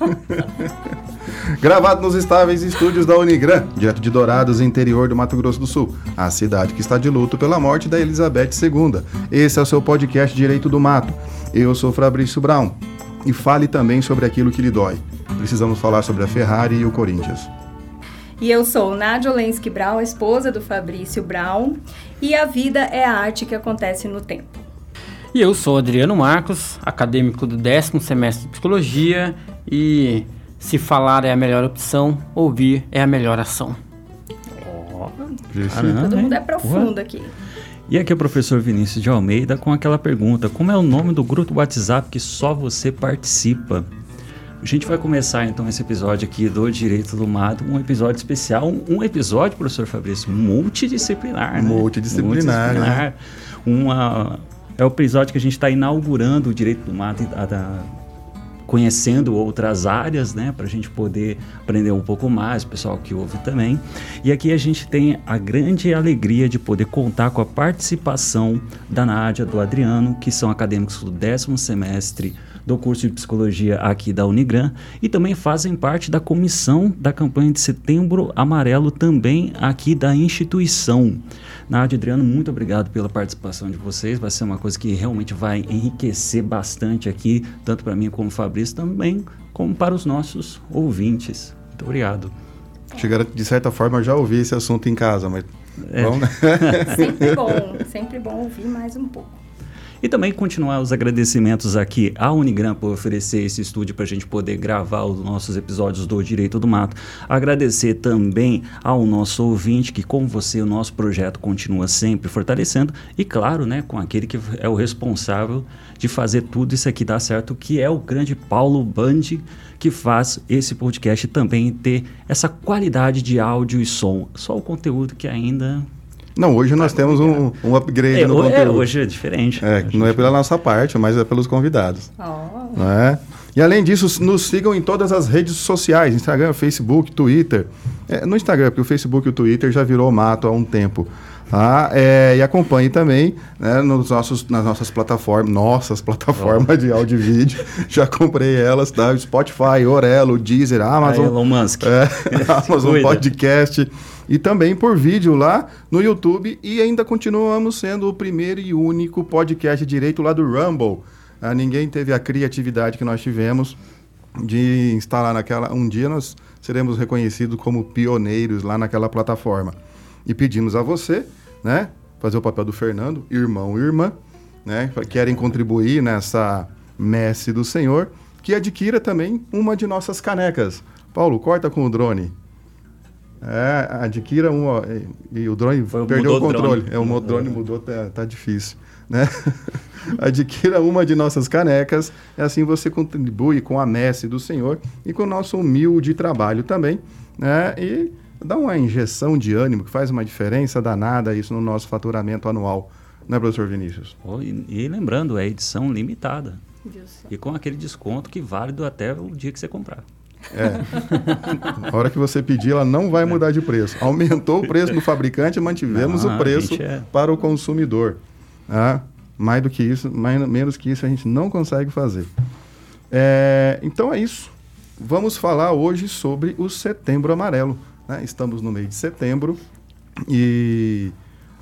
Gravado nos estáveis estúdios da Unigran, direto de Dourados, interior do Mato Grosso do Sul, a cidade que está de luto pela morte da Elizabeth II. Esse é o seu podcast Direito do Mato. Eu sou Fabrício Brown. E fale também sobre aquilo que lhe dói. Precisamos falar sobre a Ferrari e o Corinthians. E eu sou Nádia Olensky Brown, esposa do Fabrício Brown, e a vida é a arte que acontece no tempo. E eu sou Adriano Marcos, acadêmico do décimo semestre de Psicologia e se falar é a melhor opção, ouvir é a melhor ação. Oh, Todo mundo é profundo aqui. E aqui é o professor Vinícius de Almeida com aquela pergunta: como é o nome do grupo WhatsApp que só você participa? A gente vai começar então esse episódio aqui do Direito do Mato, um episódio especial, um, episódio, professor Fabrício, multidisciplinar. Né? Multidisciplinar. multidisciplinar né? Uma, é o episódio que a gente está inaugurando o Direito do Mato, a, a, conhecendo outras áreas, né, para a gente poder aprender um pouco mais, o pessoal que ouve também. E aqui a gente tem a grande alegria de poder contar com a participação da Nádia, do Adriano, que são acadêmicos do décimo semestre do curso de psicologia aqui da Unigran e também fazem parte da comissão da campanha de Setembro Amarelo também aqui da instituição. Nádia Adriano, muito obrigado pela participação de vocês. Vai ser uma coisa que realmente vai enriquecer bastante aqui, tanto para mim como o Fabrício, também como para os nossos ouvintes. Muito obrigado. Chegaram, de certa forma, já ouvi esse assunto em casa, mas. É. Bom, né? sempre bom, sempre bom ouvir mais um pouco. E também continuar os agradecimentos aqui à Unigram por oferecer esse estúdio para a gente poder gravar os nossos episódios do Direito do Mato. Agradecer também ao nosso ouvinte que, com você, o nosso projeto continua sempre fortalecendo. E, claro, né, com aquele que é o responsável de fazer tudo isso aqui dar certo, que é o grande Paulo Bandi, que faz esse podcast também ter essa qualidade de áudio e som. Só o conteúdo que ainda não, hoje nós temos um, um upgrade é, no é, conteúdo. hoje é diferente. É, não é pela nossa parte, mas é pelos convidados. Oh. É? E além disso, nos sigam em todas as redes sociais, Instagram, Facebook, Twitter. É, no Instagram, porque o Facebook e o Twitter já virou mato há um tempo. Tá? É, e acompanhe também né, nos nossos, nas nossas plataformas, nossas plataformas oh. de áudio e vídeo. Já comprei elas, tá? Spotify, Orelo, Deezer, Amazon. Elon Musk. É, Amazon Podcast e também por vídeo lá no YouTube e ainda continuamos sendo o primeiro e único podcast direito lá do Rumble. Ah, ninguém teve a criatividade que nós tivemos de instalar naquela. Um dia nós seremos reconhecidos como pioneiros lá naquela plataforma. E pedimos a você, né, fazer o papel do Fernando, irmão e irmã, né, querem contribuir nessa messe do Senhor, que adquira também uma de nossas canecas. Paulo, corta com o drone. É, adquira um. Ó, e, e, o drone Foi, perdeu o controle. Drone. É, o drone mudou, tá, tá difícil. Né? adquira uma de nossas canecas, e assim você contribui com a messe do Senhor e com o nosso humilde trabalho também. Né? E dá uma injeção de ânimo que faz uma diferença danada isso no nosso faturamento anual, né, professor Vinícius? Oh, e, e, lembrando, é edição limitada. Deus e com aquele desconto que válido até o dia que você comprar. É. A hora que você pedir, ela não vai mudar de preço. Aumentou o preço do fabricante, mantivemos não, o preço é... para o consumidor. Ah, mais do que isso, mais, menos que isso, a gente não consegue fazer. É, então é isso. Vamos falar hoje sobre o Setembro Amarelo. Né? Estamos no mês de setembro e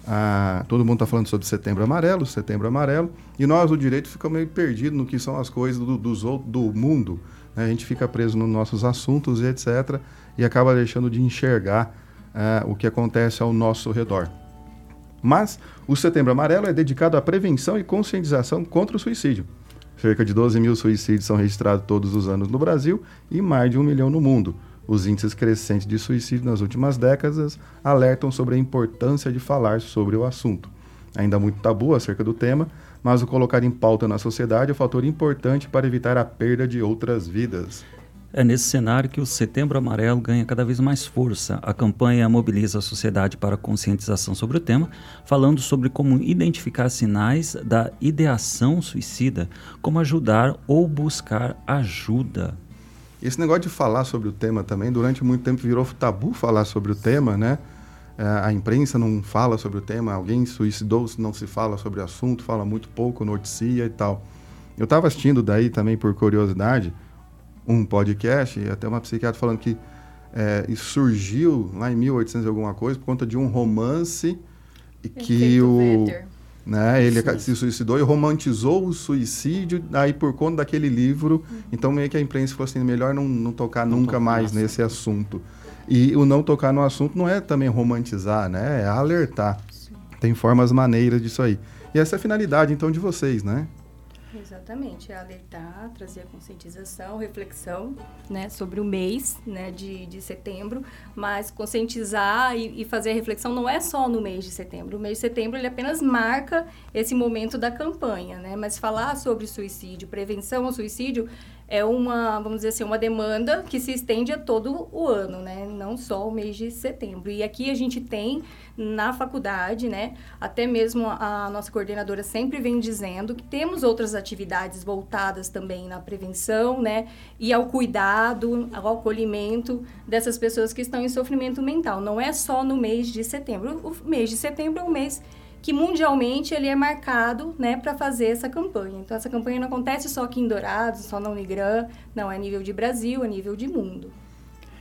ah, todo mundo está falando sobre Setembro Amarelo, Setembro Amarelo, e nós, o direito, ficamos meio perdidos no que são as coisas do, dos, do mundo né? a gente fica preso nos nossos assuntos e etc. e acaba deixando de enxergar uh, o que acontece ao nosso redor. Mas o Setembro Amarelo é dedicado à prevenção e conscientização contra o suicídio. Cerca de 12 mil suicídios são registrados todos os anos no Brasil e mais de um milhão no mundo. Os índices crescentes de suicídio nas últimas décadas alertam sobre a importância de falar sobre o assunto. Ainda muito tabu acerca do tema, mas o colocar em pauta na sociedade é um fator importante para evitar a perda de outras vidas. É nesse cenário que o Setembro Amarelo ganha cada vez mais força. A campanha mobiliza a sociedade para a conscientização sobre o tema, falando sobre como identificar sinais da ideação suicida, como ajudar ou buscar ajuda. Esse negócio de falar sobre o tema também, durante muito tempo virou tabu falar sobre o tema, né? É, a imprensa não fala sobre o tema, alguém suicidou, não se fala sobre o assunto, fala muito pouco, noticia e tal. Eu estava assistindo daí também por curiosidade um podcast, até uma psiquiatra falando que é, surgiu lá em 1800 alguma coisa por conta de um romance e que o né, ele Sim. se suicidou e romantizou o suicídio aí por conta daquele livro. Uhum. Então meio que a imprensa falou assim, melhor não, não tocar não nunca mais nesse assunto. E o não tocar no assunto não é também romantizar, né? É alertar. Sim. Tem formas maneiras disso aí. E essa é a finalidade então de vocês, né? Exatamente, é alertar, trazer a conscientização, reflexão, né, sobre o mês, né, de, de setembro, mas conscientizar e, e, fazer a reflexão não é só no mês de setembro. O mês de setembro ele apenas marca esse momento da campanha, né, mas falar sobre suicídio, prevenção ao suicídio é uma, vamos dizer assim, uma demanda que se estende a todo o ano, né? Não só o mês de setembro. E aqui a gente tem na faculdade, né? Até mesmo a nossa coordenadora sempre vem dizendo que temos outras atividades voltadas também na prevenção, né? E ao cuidado, ao acolhimento dessas pessoas que estão em sofrimento mental. Não é só no mês de setembro. O mês de setembro é um mês que mundialmente ele é marcado né, para fazer essa campanha. Então, essa campanha não acontece só aqui em Dourados, só na Unigran, não, é a nível de Brasil, é a nível de mundo.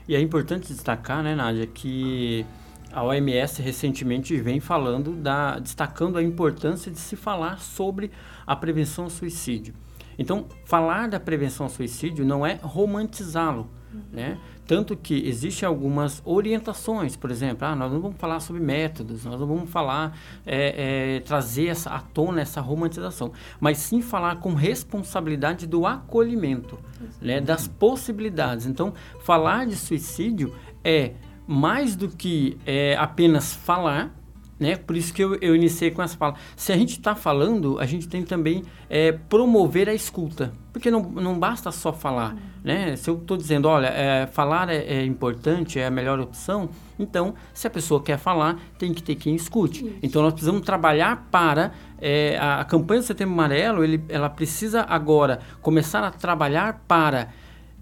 E é importante destacar, né, Nádia, que a OMS recentemente vem falando, da, destacando a importância de se falar sobre a prevenção ao suicídio. Então, falar da prevenção ao suicídio não é romantizá-lo, né? Tanto que existem algumas orientações, por exemplo, ah, nós não vamos falar sobre métodos, nós não vamos falar, é, é, trazer essa, à tona essa romantização, mas sim falar com responsabilidade do acolhimento, né, das possibilidades. Então, falar de suicídio é mais do que é, apenas falar, né? Por isso que eu, eu iniciei com essa fala. Se a gente está falando, a gente tem também é, promover a escuta. Porque não, não basta só falar, né? Se eu estou dizendo, olha, é, falar é, é, importante, é a melhor opção, então, se a pessoa quer falar, tem que ter quem escute. Isso. Então, nós precisamos trabalhar para... É, a, a, campanha do Setembro Amarelo, ele, ela precisa agora começar a trabalhar para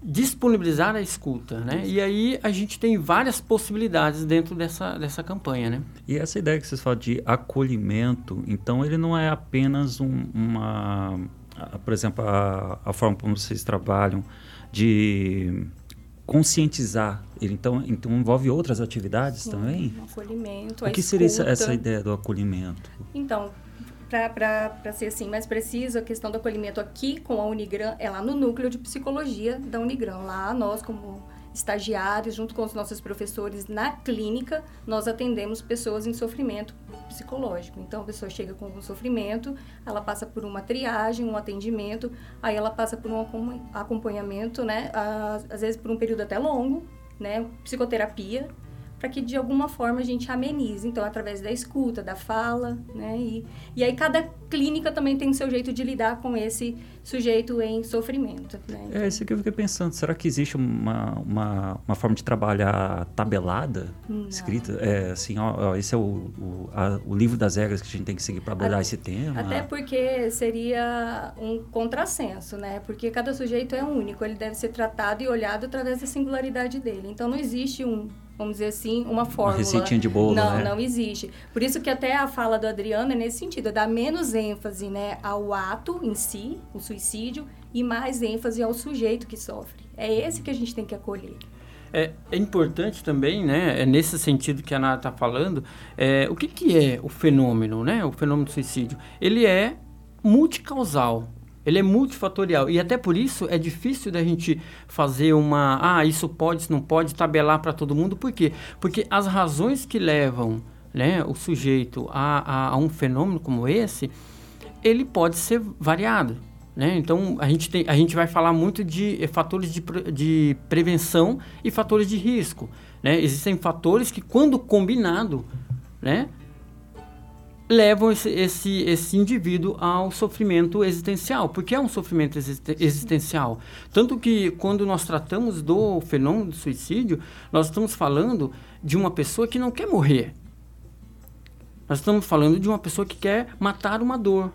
disponibilizar a escuta, né? E aí a gente tem várias possibilidades dentro dessa, dessa campanha, né? E essa ideia que vocês falam de acolhimento, então ele não é apenas um, uma, por exemplo, a, a forma como vocês trabalham de conscientizar ele então, então envolve outras atividades Sim, também acolhimento o que seria essa, essa ideia do acolhimento então para ser assim mais preciso, a questão do acolhimento aqui com a Unigran é lá no núcleo de psicologia da Unigran. Lá nós, como estagiários, junto com os nossos professores na clínica, nós atendemos pessoas em sofrimento psicológico. Então, a pessoa chega com um sofrimento, ela passa por uma triagem, um atendimento, aí ela passa por um acompanhamento, né? Às vezes por um período até longo, né? Psicoterapia, para que de alguma forma a gente amenize. Então, através da escuta, da fala, né? E, e aí cada clínica também tem o seu jeito de lidar com esse sujeito em sofrimento. Né? É isso que eu fiquei pensando. Será que existe uma, uma, uma forma de trabalhar tabelada, Não. escrita? É, assim, ó, ó esse é o, o, a, o, livro das regras que a gente tem que seguir para abordar esse tema. Até porque seria um contrassenso, né? Porque cada sujeito é único, ele deve ser tratado e olhado através da singularidade dele. Então, não existe um vamos dizer assim, uma fórmula. Uma receitinha de bolo, Não, né? não existe. Por isso que até a fala do Adriano é nesse sentido, é dar menos ênfase né, ao ato em si, o suicídio, e mais ênfase ao sujeito que sofre. É esse que a gente tem que acolher. É, é importante também, né, é nesse sentido que a Ana está falando, é, o que, que é o fenômeno, né, o fenômeno do suicídio? Ele é multicausal, ele é multifatorial e até por isso é difícil da gente fazer uma, ah, isso pode, isso não pode, tabelar para todo mundo. Por quê? Porque as razões que levam né, o sujeito a, a, a um fenômeno como esse, ele pode ser variado. Né? Então, a gente, tem, a gente vai falar muito de eh, fatores de, de prevenção e fatores de risco. Né? Existem fatores que, quando combinado, né, levam esse, esse, esse indivíduo ao sofrimento existencial, porque é um sofrimento existencial. Tanto que quando nós tratamos do fenômeno do suicídio, nós estamos falando de uma pessoa que não quer morrer. Nós estamos falando de uma pessoa que quer matar uma dor,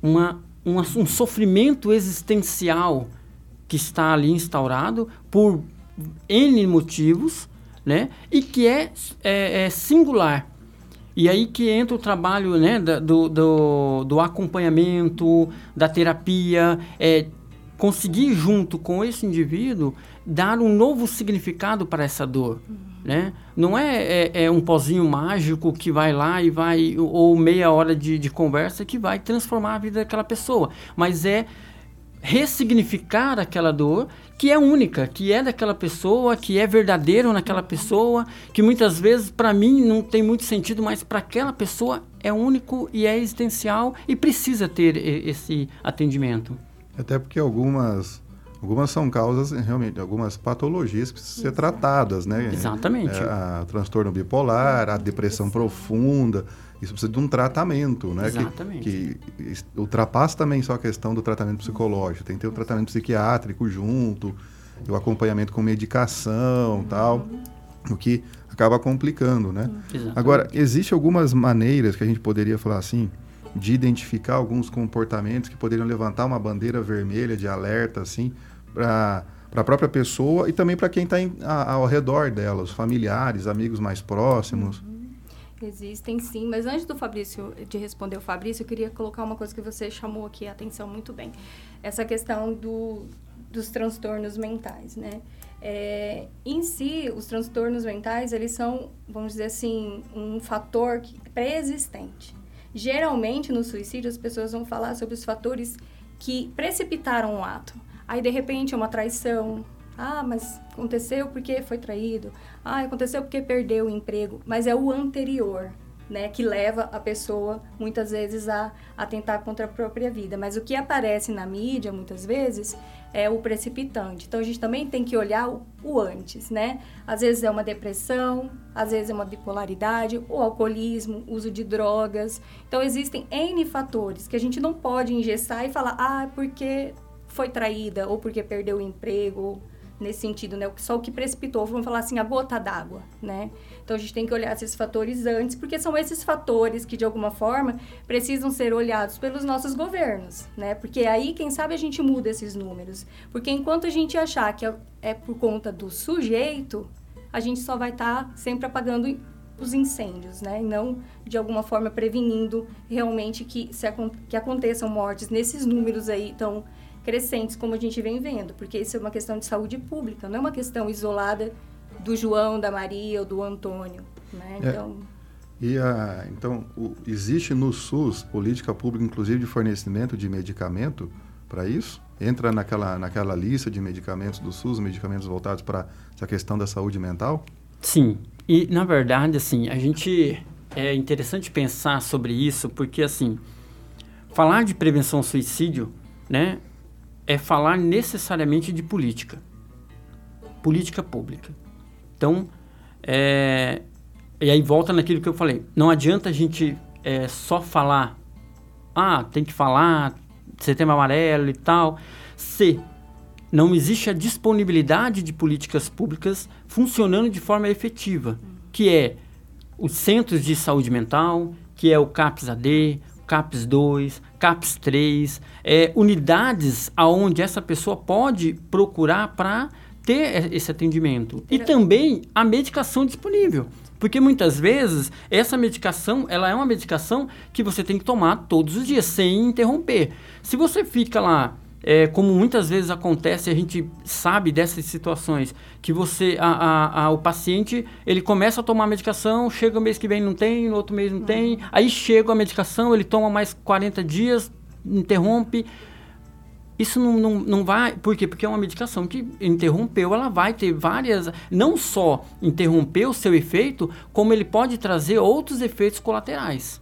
uma, uma um sofrimento existencial que está ali instaurado por N motivos, né? E que é, é, é singular e aí que entra o trabalho né, do, do, do acompanhamento, da terapia, é, conseguir junto com esse indivíduo dar um novo significado para essa dor. Né? Não é, é, é, um pozinho mágico que vai lá e vai, ou meia hora de, de conversa que vai transformar a vida daquela pessoa, mas é ressignificar aquela dor que é única, que é daquela pessoa, que é verdadeiro naquela pessoa, que muitas vezes para mim não tem muito sentido, mas para aquela pessoa é único e é existencial e precisa ter esse atendimento. Até porque algumas algumas são causas realmente algumas patologias que precisam ser tratadas, né? Exatamente. É, a transtorno bipolar, a depressão profunda, isso precisa de um tratamento, né? Exatamente. Que, que ultrapassa também só a questão do tratamento psicológico. Tem que ter o tratamento psiquiátrico junto, o acompanhamento com medicação uhum. tal, o que acaba complicando, né? Exatamente. Agora, existe algumas maneiras que a gente poderia falar assim, de identificar alguns comportamentos que poderiam levantar uma bandeira vermelha de alerta, assim, para para a própria pessoa e também para quem está ao redor dela, os familiares, amigos mais próximos. Uhum. Existem sim, mas antes do Fabrício, de responder o Fabrício, eu queria colocar uma coisa que você chamou aqui a atenção muito bem. Essa questão do, dos transtornos mentais, né? É, em si, os transtornos mentais, eles são, vamos dizer assim, um fator pré-existente. Geralmente, no suicídio, as pessoas vão falar sobre os fatores que precipitaram o ato. Aí, de repente, é uma traição, ah, mas aconteceu porque foi traído. Ah, aconteceu porque perdeu o emprego. Mas é o anterior, né, que leva a pessoa muitas vezes a atentar contra a própria vida. Mas o que aparece na mídia muitas vezes é o precipitante. Então a gente também tem que olhar o, o antes, né? Às vezes é uma depressão, às vezes é uma bipolaridade, o alcoolismo, uso de drogas. Então existem N fatores que a gente não pode engessar e falar, ah, porque foi traída ou porque perdeu o emprego nesse sentido, né? Só o que precipitou, vamos falar assim, a gota d'água, né? Então a gente tem que olhar esses fatores antes, porque são esses fatores que de alguma forma precisam ser olhados pelos nossos governos, né? Porque aí, quem sabe, a gente muda esses números. Porque enquanto a gente achar que é, é por conta do sujeito, a gente só vai estar tá sempre apagando os incêndios, né? E não de alguma forma prevenindo realmente que, se, que aconteçam mortes nesses números aí tão crescentes, como a gente vem vendo, porque isso é uma questão de saúde pública, não é uma questão isolada do João, da Maria ou do Antônio. Né? É. Então, e a, então o, existe no SUS política pública, inclusive de fornecimento de medicamento para isso? Entra naquela, naquela lista de medicamentos do SUS, medicamentos voltados para essa questão da saúde mental? Sim. E, na verdade, assim, a gente... É interessante pensar sobre isso, porque, assim, falar de prevenção ao suicídio, né, é falar necessariamente de política. Política pública. Então, é, e aí volta naquilo que eu falei. Não adianta a gente é, só falar, ah, tem que falar, setembro amarelo e tal, se não existe a disponibilidade de políticas públicas funcionando de forma efetiva, que é os centros de saúde mental, que é o CAPS-AD, CAPS 2, CAPS 3, é, unidades aonde essa pessoa pode procurar para ter esse atendimento. E também a medicação disponível. Porque muitas vezes essa medicação, ela é uma medicação que você tem que tomar todos os dias, sem interromper. Se você fica lá é, como muitas vezes acontece, a gente sabe dessas situações, que você, a, a, a, o paciente, ele começa a tomar a medicação, chega o mês que vem não tem, no outro mês não uhum. tem, aí chega a medicação, ele toma mais 40 dias, interrompe. Isso não, não, não vai. Por quê? Porque é uma medicação que interrompeu, ela vai ter várias. Não só interromper o seu efeito, como ele pode trazer outros efeitos colaterais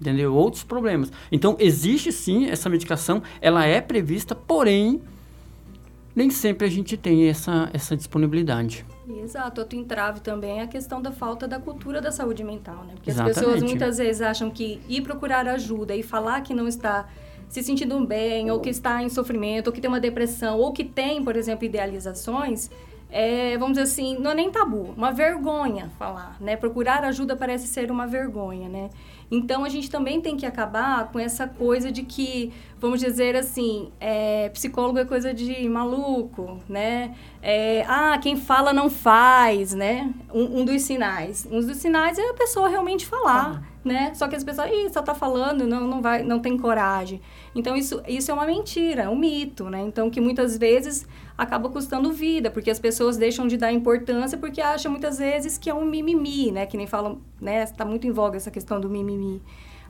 entendeu? Outros problemas. Então, existe sim essa medicação, ela é prevista, porém, nem sempre a gente tem essa, essa disponibilidade. Exato, outro entrave também é a questão da falta da cultura da saúde mental, né? Porque Exatamente. as pessoas muitas vezes acham que ir procurar ajuda e falar que não está se sentindo bem, ou que está em sofrimento, ou que tem uma depressão, ou que tem, por exemplo, idealizações, é, vamos dizer assim, não é nem tabu, uma vergonha falar, né? Procurar ajuda parece ser uma vergonha, né? Então a gente também tem que acabar com essa coisa de que, vamos dizer assim, é, psicólogo é coisa de maluco, né? É, ah, quem fala não faz, né? Um, um, dos sinais. Um dos sinais é a pessoa realmente falar, ah. né? Só que as pessoas, ih, só tá falando, não, não vai, não tem coragem. Então isso, isso é uma mentira, é um mito, né? Então que muitas vezes acaba custando vida, porque as pessoas deixam de dar importância porque acham muitas vezes que é um mimimi, né? Que nem falam, né? Está muito em voga essa questão do mimimi.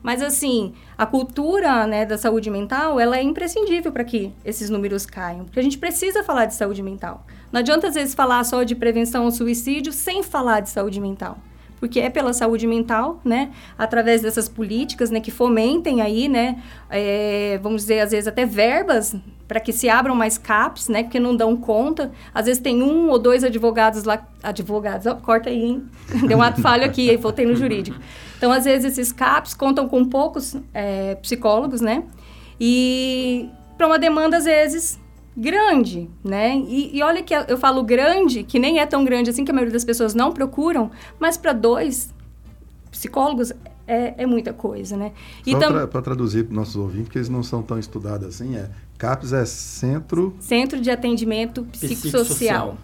Mas assim, a cultura né, da saúde mental, ela é imprescindível para que esses números caiam. Porque a gente precisa falar de saúde mental. Não adianta, às vezes, falar só de prevenção ao suicídio sem falar de saúde mental porque é pela saúde mental, né? Através dessas políticas, né? Que fomentem aí, né? É, vamos dizer, às vezes até verbas para que se abram mais CAPs, né? Porque não dão conta. Às vezes tem um ou dois advogados lá, advogados, oh, corta aí, hein? Deu um ato falho aqui, voltei no jurídico. Então, às vezes esses CAPs contam com poucos é, psicólogos, né? E para uma demanda, às vezes, grande, né? E, e, olha que eu falo grande, que nem é tão grande assim, que a maioria das pessoas não procuram, mas para dois psicólogos é, é, muita coisa, né? E tam... para traduzir para nossos ouvintes, porque eles não são tão estudados assim, é CAPS é Centro... Centro de Atendimento Psicossocial. Psicossocial.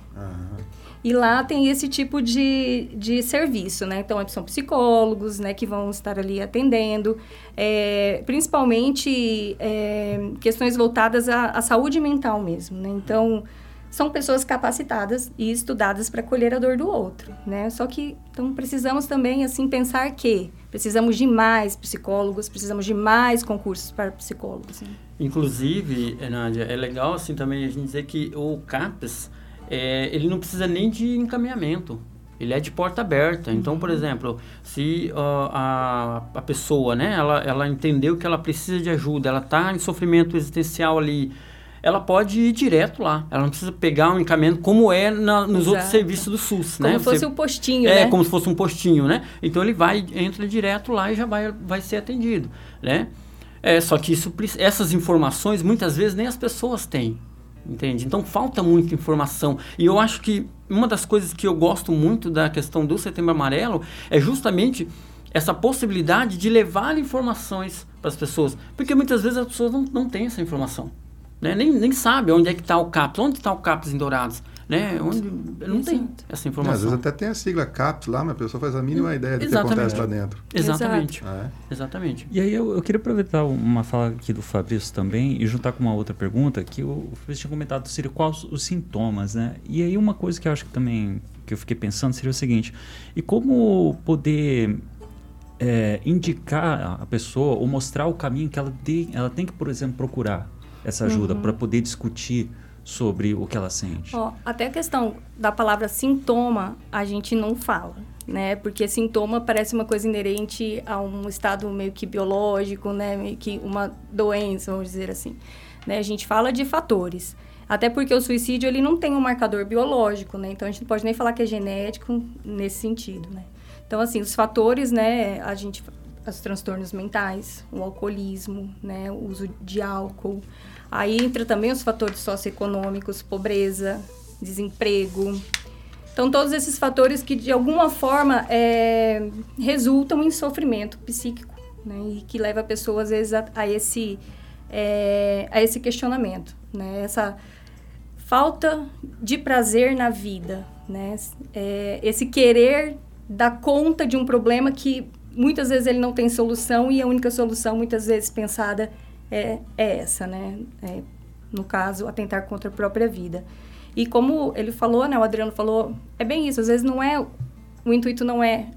E lá tem esse tipo de, de serviço, né? Então, são psicólogos, né? Que vão estar ali atendendo. É, principalmente é, questões voltadas à, à, saúde mental mesmo, né? Então, são pessoas capacitadas e estudadas para colher a dor do outro, né? Só que, então, precisamos também, assim, pensar que precisamos de mais psicólogos, precisamos de mais concursos para psicólogos. Né? Inclusive, Nádia, é legal, assim, também a gente dizer que o CAPES é, ele não precisa nem de encaminhamento. Ele é de porta aberta. Então, por uhum. exemplo, se uh, a, a pessoa, né, ela, ela entendeu que ela precisa de ajuda, ela está em sofrimento existencial ali, ela pode ir direto lá. Ela não precisa pegar um encaminhamento como é na, nos Exato. outros serviços do SUS, como né? Como se fosse um postinho, é, né? como se fosse um postinho, né? Então ele vai, entra direto lá e já vai, vai ser atendido, né? É, só que isso, essas informações muitas vezes nem as pessoas têm. Entende? Então falta muita informação. E eu acho que uma das coisas que eu gosto muito da questão do Setembro Amarelo é justamente essa possibilidade de levar informações para as pessoas. Porque muitas vezes as pessoas não, não têm essa informação. Né? Nem, nem sabem onde é que está o CAPS, onde está o CAPS em Dourados né? Onde não Exato. tem essa informação. É, às vezes até tem a sigla CAPS lá, mas a pessoa faz a mínima ideia do Exatamente. que acontece lá dentro. Exatamente. É. Exatamente. E aí eu, eu, queria aproveitar uma fala aqui do Fabrício também e juntar com uma outra pergunta que o Fabrício tinha comentado seria quais os sintomas, né? E aí uma coisa que eu acho que também que eu fiquei pensando seria o seguinte: e como poder é, indicar a pessoa ou mostrar o caminho que ela tem, ela tem que, por exemplo, procurar essa ajuda uhum. para poder discutir sobre o que ela sente? Oh, até a questão da palavra sintoma, a gente não fala, né? Porque sintoma parece uma coisa inerente a um estado meio que biológico, né? Meio que uma doença, vamos dizer assim. Né? A gente fala de fatores. Até porque o suicídio ele não tem um marcador biológico, né? Então a gente não pode nem falar que é genético nesse sentido, né? Então assim, os fatores, né, a gente os transtornos mentais, o alcoolismo, né, o uso de álcool, Aí entra também os fatores socioeconômicos, pobreza, desemprego. Então, todos esses fatores que, de alguma forma, é, resultam em sofrimento psíquico, né? E que leva a pessoa, às vezes, a, a esse, é, a esse questionamento, né? Essa falta de prazer na vida, né? É, esse querer dar conta de um problema que, muitas vezes, ele não tem solução e a única solução, muitas vezes, pensada é, é essa, né? É, no caso, atentar contra a própria vida. E como ele falou, né, o Adriano falou, é bem isso, às vezes não é, o intuito não é,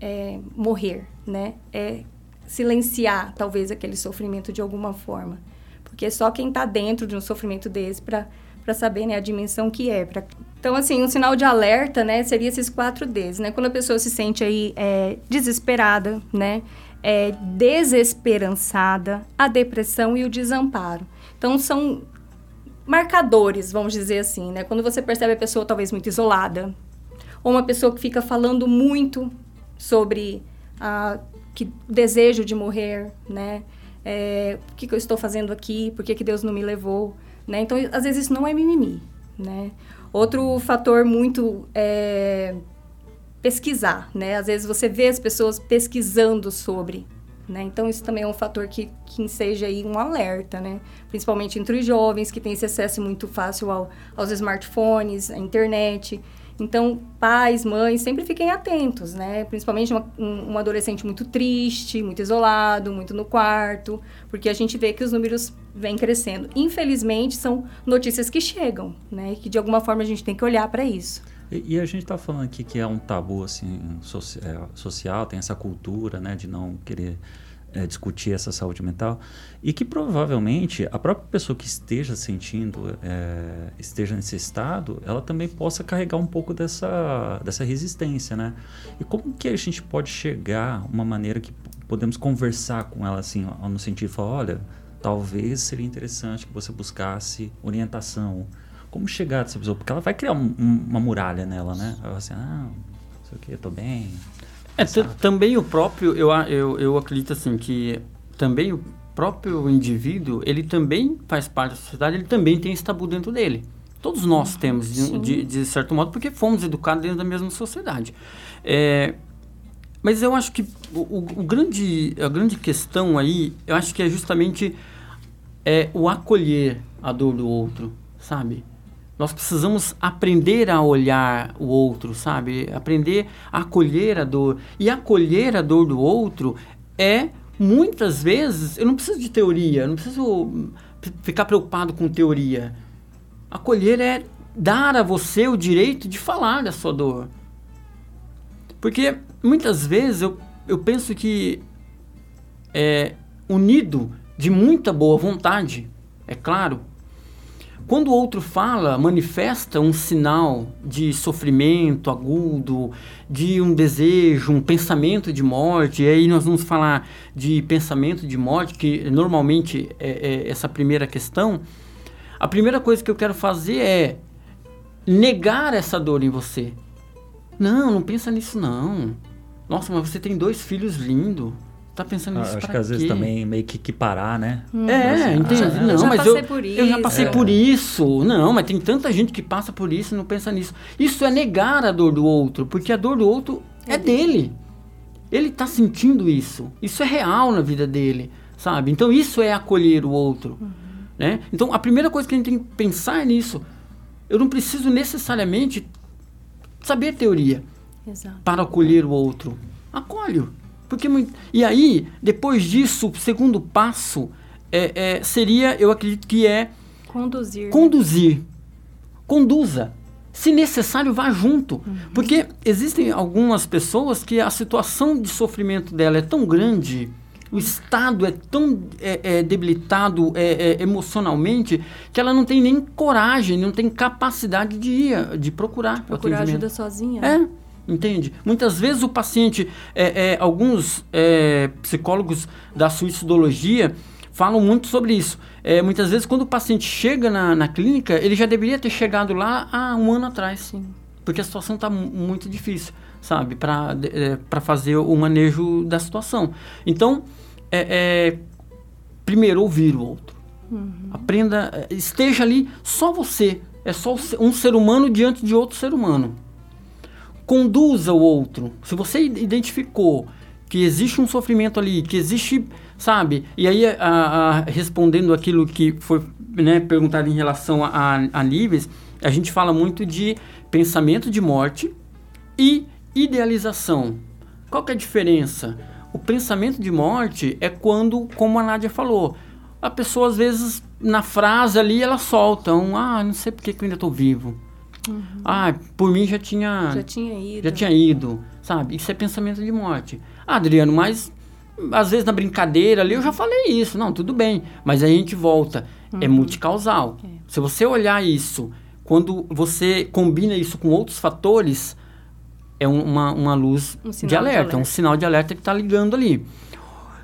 é morrer, né? É silenciar, talvez, aquele sofrimento de alguma forma. Porque é só quem está dentro de um sofrimento desse para para saber né, a dimensão que é. Pra... Então, assim, um sinal de alerta, né, seria esses quatro Ds, né? Quando a pessoa se sente aí é, desesperada, né? É, desesperançada, a depressão e o desamparo. Então, são marcadores, vamos dizer assim, né? Quando você percebe a pessoa talvez muito isolada, ou uma pessoa que fica falando muito sobre a que desejo de morrer, né? É, o que, que, eu estou fazendo aqui? Por que, que Deus não me levou? Né? Então, às vezes, isso não é mimimi, né? Outro fator muito é, pesquisar, né? Às vezes você vê as pessoas pesquisando sobre, né? Então, isso também é um fator que, que seja aí um alerta, né? Principalmente entre os jovens, que têm esse acesso muito fácil ao, aos smartphones, à internet. Então, pais, mães, sempre fiquem atentos, né? Principalmente uma, um, um, adolescente muito triste, muito isolado, muito no quarto, porque a gente vê que os números vêm crescendo. Infelizmente, são notícias que chegam, né? E que de alguma forma a gente tem que olhar para isso. E, e, a gente está falando aqui que é um tabu assim é, social, tem essa cultura, né, de não querer é, discutir essa saúde mental e que provavelmente a própria pessoa que esteja sentindo, é, esteja nesse estado, ela também possa carregar um pouco dessa, dessa resistência, né? E como que a gente pode chegar uma maneira que podemos conversar com ela assim, no sentido de falar, olha, talvez seria interessante que você buscasse orientação. Como chegar dessa pessoa? Porque ela vai criar um, um, uma muralha nela, né? Ela vai assim, ah, não sei o que, tô bem, é, também o próprio, eu, eu, eu acredito assim, que também o próprio indivíduo, ele também faz parte da sociedade, ele também tem esse tabu dentro dele. Todos nós temos, de, de, de, certo modo, porque fomos educados dentro da mesma sociedade. É, mas eu acho que o, o, grande, a grande questão aí, eu acho que é justamente é, o acolher a dor do outro, sabe? Nós precisamos aprender a olhar o outro, sabe? Aprender a acolher a dor. E acolher a dor do outro é, muitas vezes, eu não preciso de teoria, eu não preciso ficar preocupado com teoria. Acolher é dar a você o direito de falar da sua dor. Porque muitas vezes eu, eu penso que é unido de muita boa vontade, é claro, quando o outro fala, manifesta um sinal de sofrimento agudo, de um desejo, um pensamento de morte, e aí nós vamos falar de pensamento de morte, que normalmente é, é essa primeira questão. A primeira coisa que eu quero fazer é negar essa dor em você. Não, não pensa nisso não. Nossa, mas você tem dois filhos lindos tá pensando nisso ah, Acho que às quê? vezes também meio que, que parar, né? Hum. É, assim, entende? Ah, não, eu mas eu, eu já passei é. por isso. Não, mas tem tanta gente que passa por isso e não pensa nisso. Isso é negar a dor do outro, porque a dor do outro é, é dele. Ele tá sentindo isso. Isso é real na vida dele, sabe? Então isso é acolher o outro, uhum. né? Então a primeira coisa que a gente tem que pensar é nisso. Eu não preciso necessariamente saber teoria Exato. para acolher o outro. Acolho. Porque, e aí, depois disso, o segundo passo é, é, seria, eu acredito que é... Conduzir. Conduzir. Né? Conduza. Se necessário, vá junto. Uhum. Porque existem algumas pessoas que a situação de sofrimento dela é tão grande, o estado é tão é, é, debilitado é, é emocionalmente, que ela não tem nem coragem, não tem capacidade de ir, de procurar. Procurar ajuda sozinha. É. Entende? Muitas vezes o paciente, é, é, alguns é, psicólogos da suicidologia falam muito sobre isso. É, muitas vezes, quando o paciente chega na, na, clínica, ele já deveria ter chegado lá há um ano atrás, sim. Porque a situação está muito difícil, sabe? Para é, fazer o manejo da situação. Então, é, é, primeiro, ouvir o outro. Uhum. Aprenda, esteja ali só você. É só um ser humano diante de outro ser humano conduza o outro. Se você identificou que existe um sofrimento ali, que existe, sabe? E aí, a, a, respondendo aquilo que foi né, perguntado em relação a, a, níveis, a gente fala muito de pensamento de morte e idealização. Qual que é a diferença? O pensamento de morte é quando, como a Nádia falou, a pessoa às vezes na frase ali ela solta um, ah, não sei porque que eu ainda estou vivo. Uhum. Ah, por mim já tinha. Já tinha ido. Já tinha ido, sabe? Isso é pensamento de morte. Ah, Adriano, mas às vezes na brincadeira ali eu já falei isso. Não, tudo bem. Mas aí a gente volta. É uhum. É multicausal. É. Se você olhar isso, quando você combina isso com outros fatores, é uma, uma luz um de, alerta, de alerta, um sinal de alerta que está ligando ali.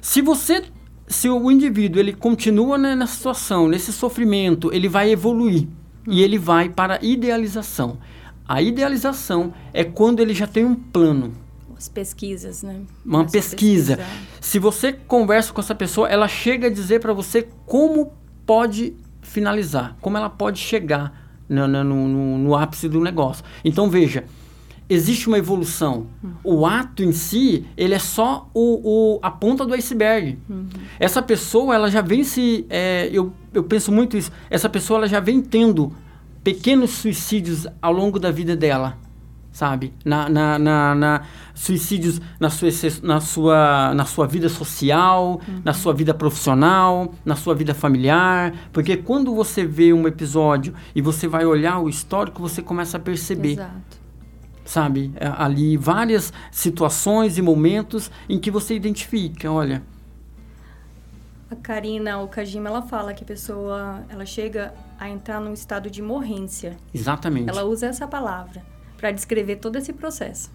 Se você se o indivíduo ele continua né, nessa situação, nesse sofrimento, ele vai evoluir e ele vai para a idealização. A idealização é quando ele já tem um plano. As pesquisas, né? Uma pesquisa. Se você conversa com essa pessoa, ela chega a dizer para você como pode finalizar, como ela pode chegar no, no, no, no ápice do negócio. Então, veja, existe uma evolução. Uhum. O ato em si, ele é só o, o a ponta do iceberg. Uhum. Essa pessoa, ela já vem se... É, eu, eu penso muito isso. Essa pessoa, ela já vem tendo pequenos suicídios ao longo da vida dela sabe? Na, na, na, na, suicídios na sua, na sua, na sua vida social, uhum. na sua vida profissional, na sua vida familiar. Porque quando você vê um episódio e você vai olhar o histórico, você começa a perceber. Exato. Sabe? É, ali várias situações e momentos em que você identifica, olha. A Karina Okajima, ela fala que a pessoa, ela chega a entrar num estado de morrência. Exatamente. Ela usa essa palavra para descrever todo esse processo.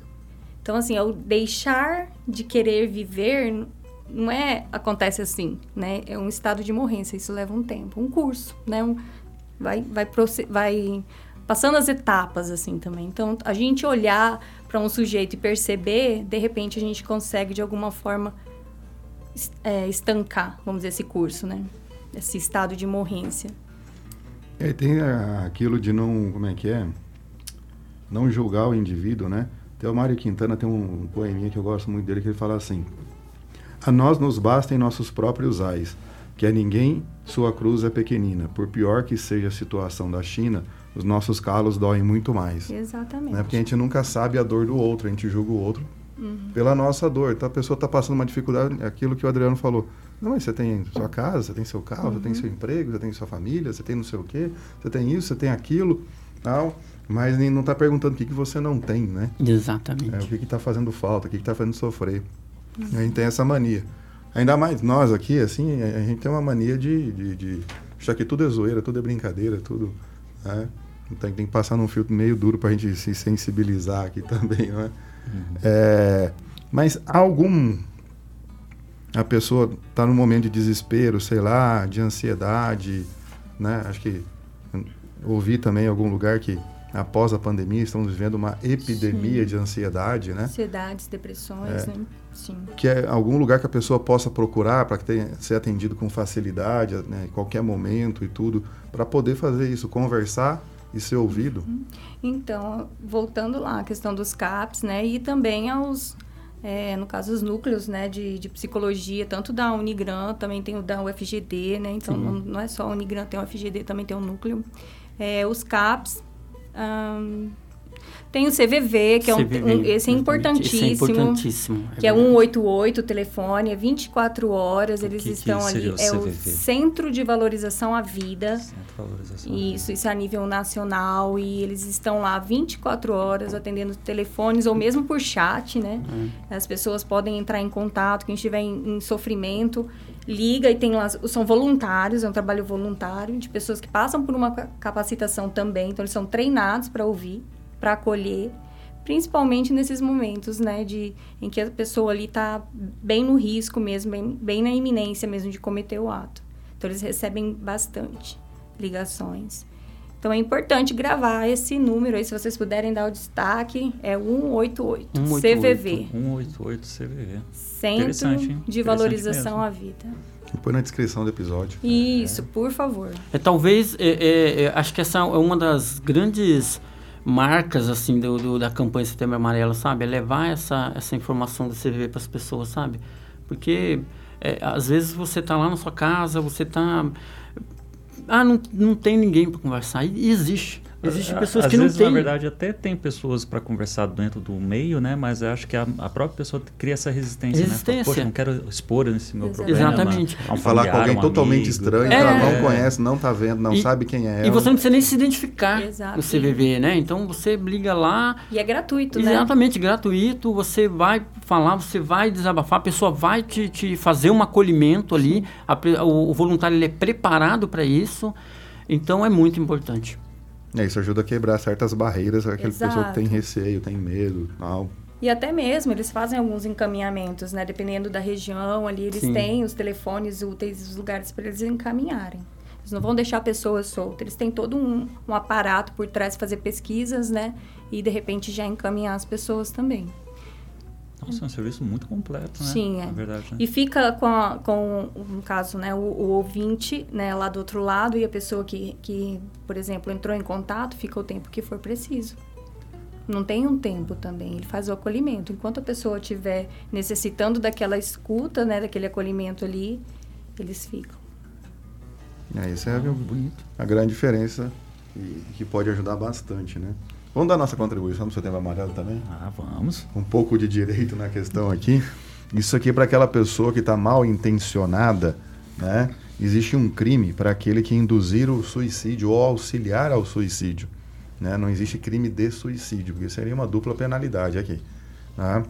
Então, assim, ao deixar de querer viver, não é acontece assim, né? É um estado de morrência, isso leva um tempo, um curso, né? Um, vai, vai, vai passando as etapas, assim, também. Então, a gente olhar para um sujeito e perceber, de repente, a gente consegue, de alguma forma, é, estancar, vamos dizer, esse curso, né? Esse estado de morrência. É, tem aquilo de não, como é que é? não julgar o indivíduo, né? Até o Mário Quintana tem um poeminha que eu gosto muito dele, que ele fala assim: A nós nos bastem nossos próprios ais, que a ninguém sua cruz é pequenina. Por pior que seja a situação da China, os nossos calos doem muito mais. Exatamente. Né? Porque a gente nunca sabe a dor do outro, a gente julga o outro uhum. pela nossa dor. Então a pessoa está passando uma dificuldade, é aquilo que o Adriano falou. Não, mas você tem sua casa, você tem seu carro, uhum. você tem uhum. seu emprego, você tem sua família, você tem não sei o quê, você tem isso, você tem aquilo, tal. Mas não está perguntando o que, que você não tem, né? Exatamente. É, o que está fazendo falta, o que está fazendo sofrer. Uhum. A gente tem essa mania. Ainda mais nós aqui, assim, a gente tem uma mania de, de, de achar que tudo é zoeira, tudo é brincadeira, tudo. Né? Então tem que passar num filtro meio duro para a gente se sensibilizar aqui também, né? Uhum. É, mas algum. A pessoa está num momento de desespero, sei lá, de ansiedade, né? Acho que ouvi também em algum lugar que após a pandemia, estamos vivendo uma epidemia Sim. de ansiedade, né? Ansiedades, depressões, é, né? Sim. Que é algum lugar que a pessoa possa procurar para ser atendido com facilidade, né, em qualquer momento e tudo, para poder fazer isso, conversar e ser ouvido. Então, voltando lá, a questão dos CAPs, né? E também aos, é, no caso, os núcleos né, de, de, psicologia, tanto da Unigran, também tem o da UFGD, né? Então, não, não, é só a Unigran, tem o UFGD, também tem um núcleo. É, os CAPs, um, tem o CVV, que é um, um esse é importantíssimo. Esse é importantíssimo. É que é 188, o telefone, é 24 horas, o eles que estão que ali. O é o Centro de Valorização à Vida. Centro de Valorização Isso, isso é a nível nacional. E eles estão lá 24 horas atendendo telefones ou mesmo por chat, né? Hum. As pessoas podem entrar em contato, quem estiver em, em sofrimento liga e tem lá, são voluntários, é um trabalho voluntário de pessoas que passam por uma capacitação também, então eles são treinados para ouvir, para acolher, principalmente nesses momentos, né, de em que a pessoa ali está bem no risco mesmo, bem, bem na iminência mesmo de cometer o ato. Então eles recebem bastante ligações. Então é importante gravar esse número aí, se vocês puderem dar o destaque, é 188, 188 CVV. 188 CVV. Centro de Valorização à Vida. Põe na descrição do episódio. Isso, é. por favor. É, talvez, é, é, é, acho que essa é uma das grandes marcas assim do, do, da campanha Setembro Amarelo, sabe? É levar essa, essa informação do CVV para as pessoas, sabe? Porque é, às vezes você está lá na sua casa, você está ah, não, não tem ninguém para conversar. E existe. Existem pessoas Às que vezes, não têm. Na verdade, até tem pessoas para conversar dentro do meio, né? Mas eu acho que a, a própria pessoa cria essa resistência, resistência. né? Fala, Poxa, não quero expor esse meu problema. Exatamente. Um falar com alguém um totalmente estranho, é. que ela não conhece, não está vendo, não e, sabe quem é ela. E você não precisa nem se identificar Exato. no CVV, né? Então você liga lá. E é gratuito, exatamente, né? Exatamente, gratuito. Você vai falar, você vai desabafar, a pessoa vai te, te fazer um acolhimento ali. A, o, o voluntário ele é preparado para isso. Então é muito importante. É, isso ajuda a quebrar certas barreiras, aquela pessoa que tem receio, tem medo, tal. E até mesmo eles fazem alguns encaminhamentos, né? Dependendo da região ali, eles Sim. têm os telefones úteis, os lugares para eles encaminharem. Eles não vão deixar a pessoa solta. Eles têm todo um, um aparato por trás fazer pesquisas, né? E de repente já encaminhar as pessoas também. Nossa, é um serviço muito completo, né? Sim, é. verdade, né? E fica com, a, com no caso, né, o, o, ouvinte, né, lá do outro lado e a pessoa que, que, por exemplo, entrou em contato, fica o tempo que for preciso. Não tem um tempo também, ele faz o acolhimento. Enquanto a pessoa estiver necessitando daquela escuta, né, daquele acolhimento ali, eles ficam. É, isso é a, a grande diferença e que pode ajudar bastante, né? Vamos dar nossa contribuição para o setembro amarelo também? Ah, vamos. Um pouco de direito na questão aqui. Isso aqui é para aquela pessoa que está mal intencionada, né? Existe um crime para aquele que induzir o suicídio ou auxiliar ao suicídio. Né? Não existe crime de suicídio, porque seria uma dupla penalidade aqui. Tá?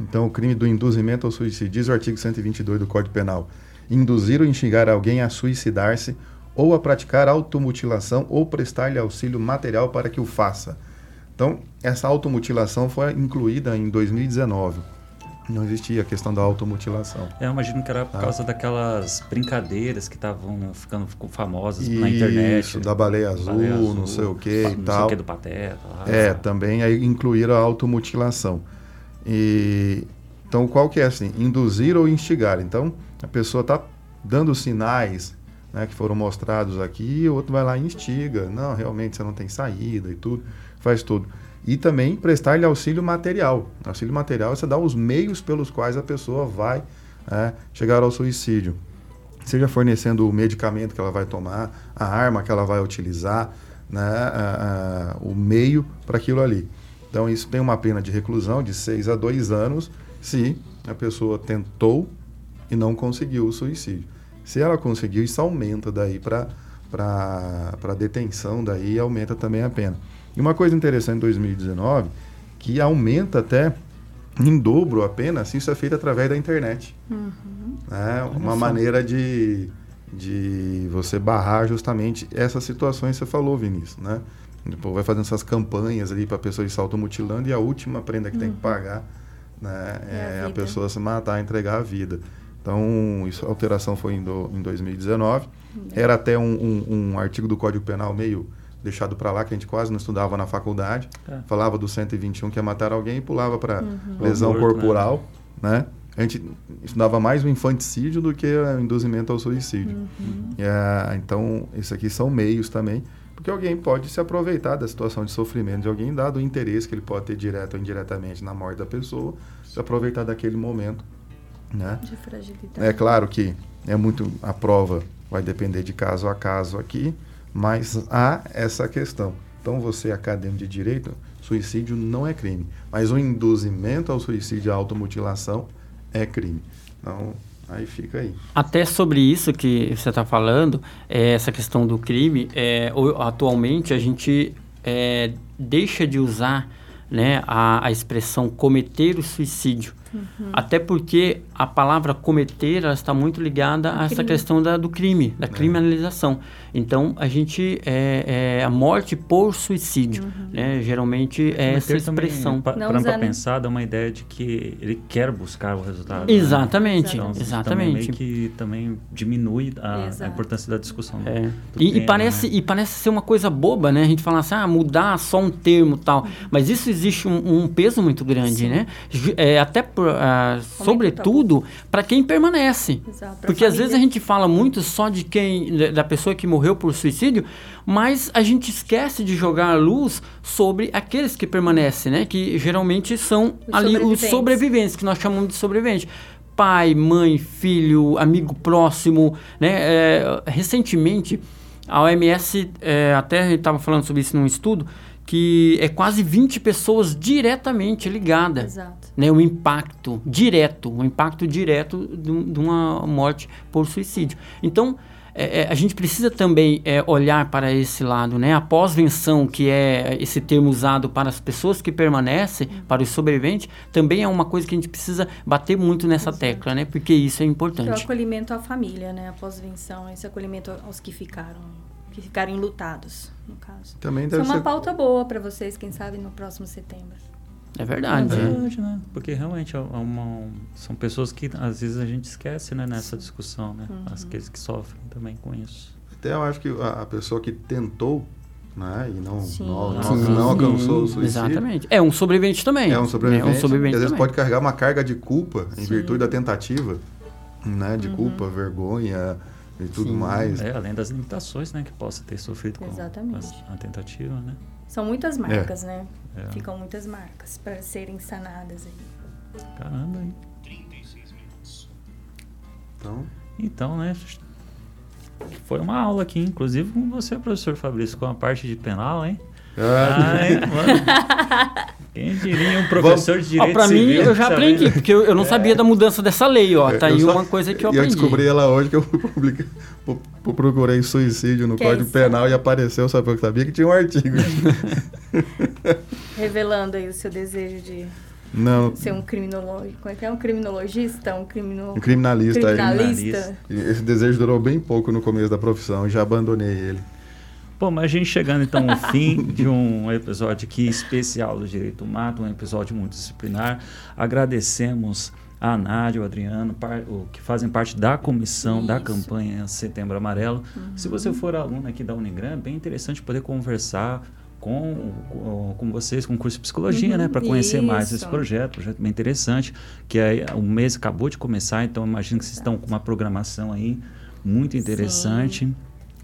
Então, o crime do induzimento ao suicídio, diz o artigo 122 do Código Penal, induzir ou instigar alguém a suicidar-se ou a praticar automutilação ou prestar-lhe auxílio material para que o faça. Então, essa automutilação foi incluída em 2019. Não existia a questão da automutilação. É, eu imagino que era por ah. causa daquelas brincadeiras que estavam ficando famosas Isso, na internet. Isso, da baleia azul, baleia azul, não sei o que e tal. Não sei o que do pateta. Lá, é, sabe? também aí incluíram a automutilação. E, então, qual que é assim? Induzir ou instigar. Então, a pessoa está dando sinais né, que foram mostrados aqui, o outro vai lá e instiga. Não, realmente você não tem saída e tudo, faz tudo. E também prestar-lhe auxílio material. Auxílio material você dá os meios pelos quais a pessoa vai é, chegar ao suicídio. Seja fornecendo o medicamento que ela vai tomar, a arma que ela vai utilizar, né, a, a, o meio para aquilo ali. Então, isso tem uma pena de reclusão de 6 a 2 anos se a pessoa tentou e não conseguiu o suicídio. Se ela conseguiu, isso aumenta daí para detenção, daí aumenta também a pena. E uma coisa interessante em 2019, que aumenta até em dobro a pena se isso é feito através da internet. Uhum. É uma maneira de, de você barrar justamente essas situações que você falou, Vinícius, né? Depois vai fazendo essas campanhas ali para a pessoa ir se automutilando e a última prenda que uhum. tem que uhum. pagar né, é, é a, a, pessoa se matar, entregar a vida. Então, isso, a alteração foi em, do, em 2019. Uhum. Era até um, um, um artigo do Código Penal meio deixado para lá, que a gente quase não estudava na faculdade. É. Falava do 121 que ia matar alguém e pulava para uhum. lesão morto, corporal, né? né? A gente estudava mais o infanticídio do que o induzimento ao suicídio. Uhum. É, então, isso aqui são meios também, porque alguém pode se aproveitar da situação de sofrimento de alguém, dado o interesse que ele pode ter direto ou indiretamente na morte da pessoa, se aproveitar daquele momento, né? De fragilidade. É claro que é muito a prova vai depender de caso a caso aqui, mas há essa questão. Então, você, acadêmico de direito, suicídio não é crime. Mas o induzimento ao suicídio e à automutilação é crime. Então, aí fica aí. Até sobre isso que você está falando, é, essa questão do crime, é, atualmente a gente é, deixa de usar né, a, a expressão cometer o suicídio Uhum. Até porque a palavra cometer está muito ligada a essa questão da, do crime, da é. criminalização. Então, a gente é, é a morte por suicídio, uhum. né? Geralmente é essa expressão. Para para pensar, dá uma ideia de que ele quer buscar o resultado. Exatamente, né? então, exatamente. Também meio que também diminui a, a importância da discussão. É. E, tema, e, parece né? e parece ser uma coisa boba, né? A gente fala assim, ah, mudar só um termo tal. Uhum. Mas isso existe um, um peso muito grande, Sim. né? É, até por uh, sobretudo para quem permanece. Exato, Porque às vezes a gente fala muito só de quem da pessoa que morreu por suicídio, mas a gente esquece de jogar a luz sobre aqueles que permanecem, né? Que geralmente são os ali sobreviventes. os sobreviventes, que nós chamamos de sobreviventes pai, mãe, filho, amigo próximo, né? É, recentemente, a OMS, é, até estava falando sobre isso num estudo, que é quase 20 pessoas diretamente ligadas. Exato. Né, o impacto direto, o impacto direto de, de uma morte por suicídio. Então, é, é, a gente precisa também é, olhar para esse lado, né? A pós-venção, que é esse termo usado para as pessoas que permanecem, uhum. para os sobreviventes, também é uma coisa que a gente precisa bater muito nessa Exato. tecla, né? Porque isso é importante. o acolhimento à família, né? A pós-venção, esse acolhimento aos que ficaram que ficaram enlutados, no caso. Também deve Isso é uma ser... pauta boa para vocês, quem sabe, no próximo setembro. É verdade. É verdade, né? Porque realmente é uma, são pessoas que às vezes a gente esquece né, nessa discussão, né? Uhum. Aqueles que sofrem também com isso. Até eu acho que a, a pessoa que tentou né? E não, não, não, não, alcançou o suicídio. Exatamente. É um sobrevivente também. É um sobrevivente. É um sobrevivente às vezes pode carregar uma carga de culpa em Sim. virtude da tentativa, né? De uhum. culpa, vergonha, e tudo Sim. mais. É, além das limitações, né, que possa ter sofrido com a, a, tentativa, né? São muitas marcas, é. né? É. Ficam muitas marcas para serem sanadas aí. Caramba, hein? 36 minutos. Então. Então, né? Foi uma aula aqui, inclusive com você, professor Fabrício, com a parte de penal, hein? Ah. Ai, mano. Quem diria um professor de direito ó, Pra civil, mim, eu já aprendi, porque eu, eu não é. sabia da mudança dessa lei, ó. Tá aí só, uma coisa que eu aprendi. E eu descobri ela hoje que eu publiquei, procurei suicídio no que Código é Penal e apareceu, sabe eu sabia que tinha um artigo. Revelando aí o seu desejo de não. ser um criminologista. Como é que é? Um criminologista? Um, crimino... um criminalista. criminalista. Esse desejo durou bem pouco no começo da profissão, já abandonei ele. Bom, mas a gente chegando então ao fim de um episódio aqui especial do Direito Mato, um episódio multidisciplinar. Agradecemos a Nádia, o Adriano, o, que fazem parte da comissão Isso. da campanha Setembro Amarelo. Uhum. Se você for aluno aqui da Unigram, é bem interessante poder conversar com, com, com vocês, com o curso de psicologia, né, uhum, né, para conhecer Isso. mais esse projeto, projeto bem interessante, que é, o mês acabou de começar, então imagino que vocês estão com uma programação aí muito interessante. Sim.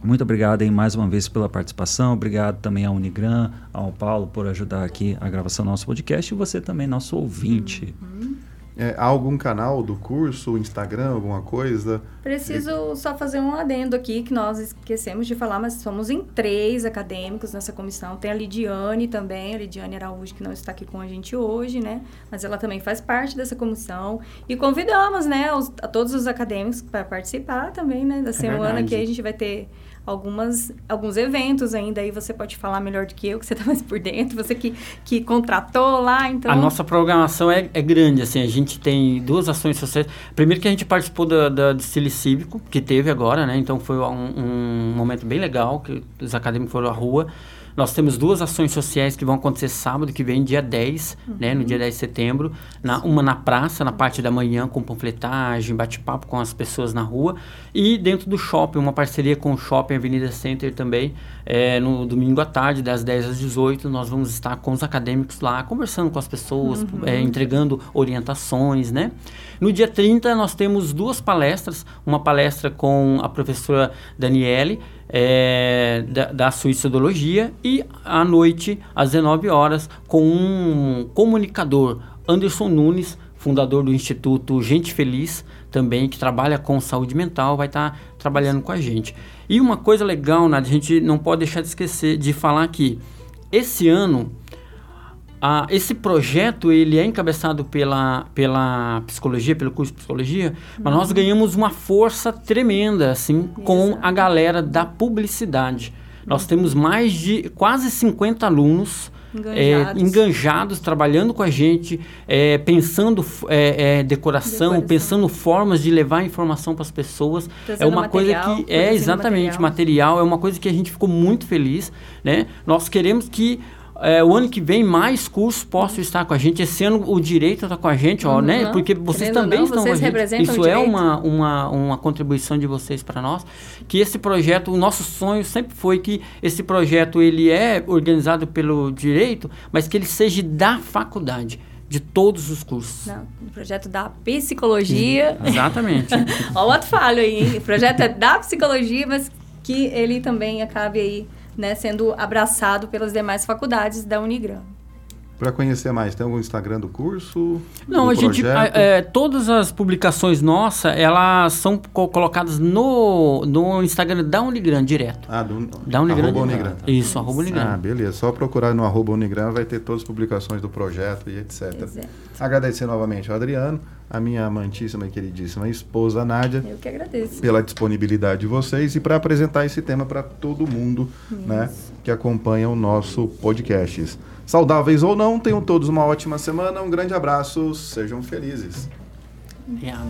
Muito obrigado aí mais uma vez pela participação. Obrigado também ao Unigram, ao Paulo por ajudar aqui a gravação do nosso podcast e você também, nosso ouvinte. Uhum. É, há algum canal do curso, Instagram, alguma coisa? Preciso só fazer um adendo aqui que nós esquecemos de falar, mas somos em três acadêmicos nessa comissão. Tem a Lidiane também, a Lidiane Araújo, que não está aqui com a gente hoje, né? Mas ela também faz parte dessa comissão. E convidamos, né, os, a todos os acadêmicos para participar também, né? Da é semana verdade. que a gente vai ter algumas, alguns eventos ainda, aí você pode falar melhor do que eu, que você está mais por dentro, você que, que contratou lá, então... A nossa programação é, é grande, assim, a gente tem duas ações sociais. Primeiro que a gente participou da, da Cílio Cívico, que teve agora, né, então foi um, um momento bem legal, que os acadêmicos foram à rua, nós temos duas ações sociais que vão acontecer sábado que vem, dia 10, uhum. né, no dia 10 de setembro. Na, uma na praça, na parte da manhã, com panfletagem, bate-papo com as pessoas na rua. E dentro do shopping, uma parceria com o Shopping Avenida Center também, é, no domingo à tarde, das 10 às 18, nós vamos estar com os acadêmicos lá, conversando com as pessoas, uhum. é, entregando orientações, né? No dia 30, nós temos duas palestras. Uma palestra com a professora Daniele, é, da, da Suicidologia, e à noite, às 19 horas, com um comunicador, Anderson Nunes, fundador do Instituto Gente Feliz, também, que trabalha com saúde mental, vai estar tá trabalhando com a gente. E uma coisa legal, Nath, a gente não pode deixar de esquecer de falar que esse ano ah, esse projeto ele é encabeçado pela, pela psicologia, pelo curso de psicologia, uhum. mas nós uhum. ganhamos uma força tremenda assim com a galera da publicidade. Uhum. Nós temos mais de quase 50 alunos enganjados, é, enganjados trabalhando com a gente, é, pensando é, decoração, decoração, pensando formas de levar informação para as pessoas. Trazendo é uma material, coisa que é exatamente material. material, é uma coisa que a gente ficou muito feliz, né? Nós queremos que é, o ano que vem mais cursos possam estar com a gente. Esse ano o direito está com a gente, ó, né? uhum. né? Porque vocês Querendo também não, estão vocês com a gente. Isso é uma, uma, uma contribuição de vocês para nós. Que esse projeto, o nosso sonho sempre foi que esse projeto ele é organizado pelo direito, mas que ele seja da faculdade de todos os cursos. Não, o projeto da psicologia. Exatamente. Olha o outro falho aí. O projeto é da psicologia, mas que ele também acabe aí né, sendo abraçado pelas demais faculdades da Unigram. Para conhecer mais, tem algum Instagram do curso? Não, do a gente. É, todas as publicações nossas, elas são co colocadas no, no Instagram da Unigran direto. Ah, do, da Unigran. Arroba Unigran. Isso, arroba Unigran. Ah, beleza. Só procurar no arroba Unigran vai ter todas as publicações do projeto e etc. Exato. Agradecer novamente ao Adriano, a minha amantíssima e queridíssima esposa Nádia. Eu que agradeço. Pela disponibilidade de vocês e para apresentar esse tema para todo mundo né, que acompanha o nosso podcast. Saudáveis ou não, tenham todos uma ótima semana. Um grande abraço, sejam felizes. Obrigado.